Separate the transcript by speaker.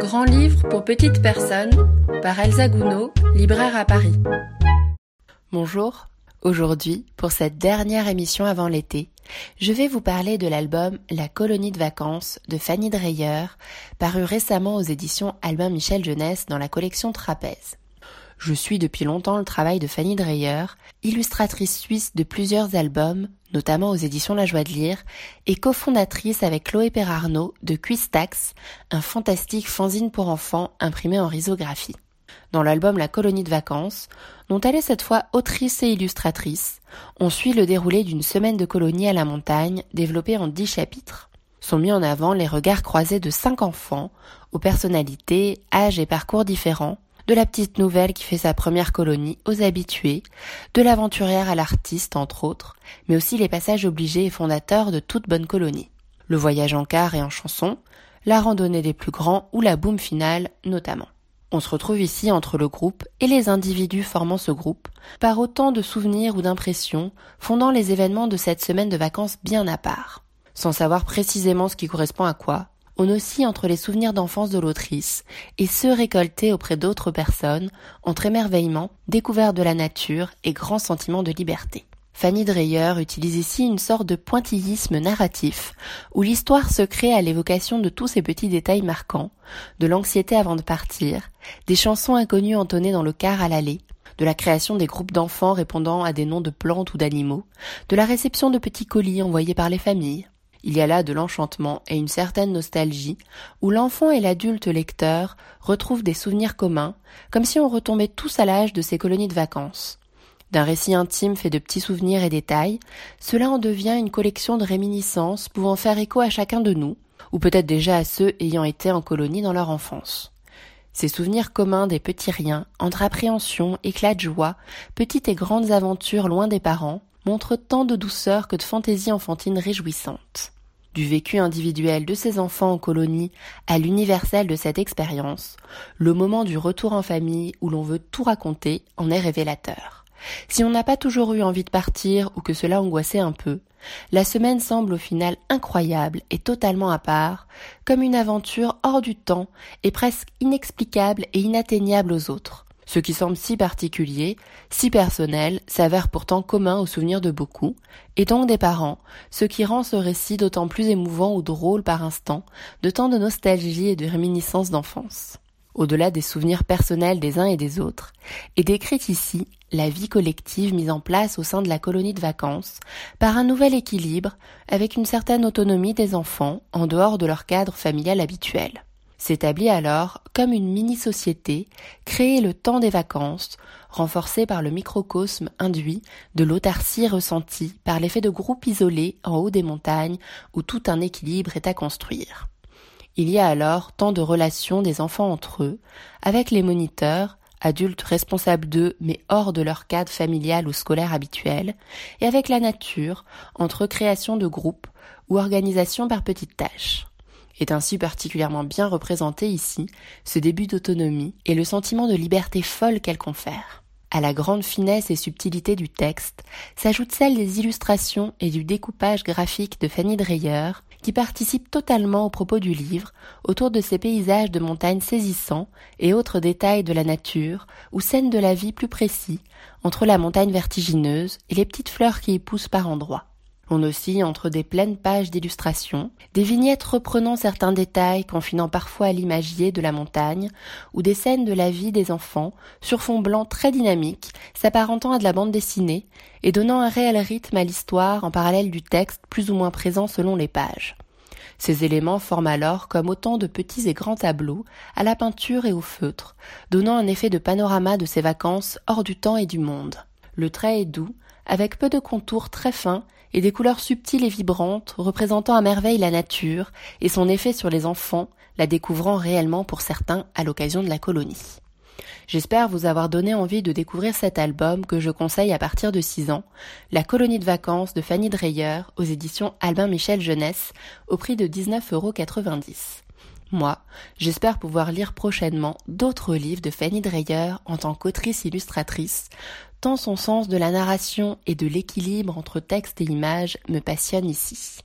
Speaker 1: Grand livre pour petites personnes par Elsa Gounod, libraire à Paris.
Speaker 2: Bonjour, aujourd'hui, pour cette dernière émission avant l'été, je vais vous parler de l'album La colonie de vacances de Fanny Dreyer, paru récemment aux éditions Albin Michel Jeunesse dans la collection Trapèze. Je suis depuis longtemps le travail de Fanny Dreyer, illustratrice suisse de plusieurs albums, notamment aux éditions La Joie de Lire, et cofondatrice avec Chloé Perarnaud de Quistax, un fantastique fanzine pour enfants imprimé en risographie. Dans l'album La colonie de vacances, dont elle est cette fois autrice et illustratrice, on suit le déroulé d'une semaine de colonie à la montagne développée en dix chapitres. Sont mis en avant les regards croisés de cinq enfants, aux personnalités, âges et parcours différents, de la petite nouvelle qui fait sa première colonie aux habitués, de l'aventurière à l'artiste entre autres, mais aussi les passages obligés et fondateurs de toute bonne colonie. Le voyage en car et en chanson, la randonnée des plus grands ou la boum finale notamment. On se retrouve ici entre le groupe et les individus formant ce groupe, par autant de souvenirs ou d'impressions fondant les événements de cette semaine de vacances bien à part. Sans savoir précisément ce qui correspond à quoi, on oscille entre les souvenirs d'enfance de l'autrice et ceux récoltés auprès d'autres personnes entre émerveillement, découverte de la nature et grand sentiment de liberté. Fanny Dreyer utilise ici une sorte de pointillisme narratif, où l'histoire se crée à l'évocation de tous ces petits détails marquants, de l'anxiété avant de partir, des chansons inconnues entonnées dans le car à l'allée, de la création des groupes d'enfants répondant à des noms de plantes ou d'animaux, de la réception de petits colis envoyés par les familles, il y a là de l'enchantement et une certaine nostalgie, où l'enfant et l'adulte lecteur retrouvent des souvenirs communs, comme si on retombait tous à l'âge de ces colonies de vacances. D'un récit intime fait de petits souvenirs et détails, cela en devient une collection de réminiscences pouvant faire écho à chacun de nous, ou peut-être déjà à ceux ayant été en colonie dans leur enfance. Ces souvenirs communs des petits riens, entre appréhension, éclats de joie, petites et grandes aventures loin des parents, montrent tant de douceur que de fantaisie enfantine réjouissante du vécu individuel de ces enfants en colonie à l'universel de cette expérience, le moment du retour en famille où l'on veut tout raconter en est révélateur. Si on n'a pas toujours eu envie de partir ou que cela angoissait un peu, la semaine semble au final incroyable et totalement à part, comme une aventure hors du temps et presque inexplicable et inatteignable aux autres. Ce qui semble si particulier, si personnel, s'avère pourtant commun aux souvenirs de beaucoup, et donc des parents, ce qui rend ce récit d'autant plus émouvant ou drôle par instant, de tant de nostalgie et de réminiscence d'enfance. Au-delà des souvenirs personnels des uns et des autres, est décrite ici la vie collective mise en place au sein de la colonie de vacances par un nouvel équilibre avec une certaine autonomie des enfants en dehors de leur cadre familial habituel s'établit alors comme une mini-société créée le temps des vacances, renforcée par le microcosme induit de l'autarcie ressentie par l'effet de groupe isolé en haut des montagnes où tout un équilibre est à construire. Il y a alors tant de relations des enfants entre eux, avec les moniteurs, adultes responsables d'eux mais hors de leur cadre familial ou scolaire habituel, et avec la nature, entre création de groupes ou organisation par petites tâches est ainsi particulièrement bien représenté ici, ce début d'autonomie et le sentiment de liberté folle qu'elle confère. À la grande finesse et subtilité du texte s'ajoute celle des illustrations et du découpage graphique de Fanny Dreyer, qui participe totalement au propos du livre, autour de ces paysages de montagnes saisissants et autres détails de la nature, ou scènes de la vie plus précis, entre la montagne vertigineuse et les petites fleurs qui y poussent par endroits. On oscille entre des pleines pages d'illustrations, des vignettes reprenant certains détails, confinant parfois à l'imagier de la montagne, ou des scènes de la vie des enfants, sur fond blanc très dynamique, s'apparentant à de la bande dessinée, et donnant un réel rythme à l'histoire en parallèle du texte plus ou moins présent selon les pages. Ces éléments forment alors comme autant de petits et grands tableaux, à la peinture et au feutre, donnant un effet de panorama de ces vacances hors du temps et du monde. Le trait est doux, avec peu de contours très fins et des couleurs subtiles et vibrantes représentant à merveille la nature et son effet sur les enfants, la découvrant réellement pour certains à l'occasion de la colonie. J'espère vous avoir donné envie de découvrir cet album que je conseille à partir de 6 ans, La colonie de vacances de Fanny Dreyer aux éditions Albin Michel Jeunesse au prix de 19,90 euros. Moi, j'espère pouvoir lire prochainement d'autres livres de Fanny Dreyer en tant qu'autrice illustratrice, tant son sens de la narration et de l'équilibre entre texte et image me passionne ici.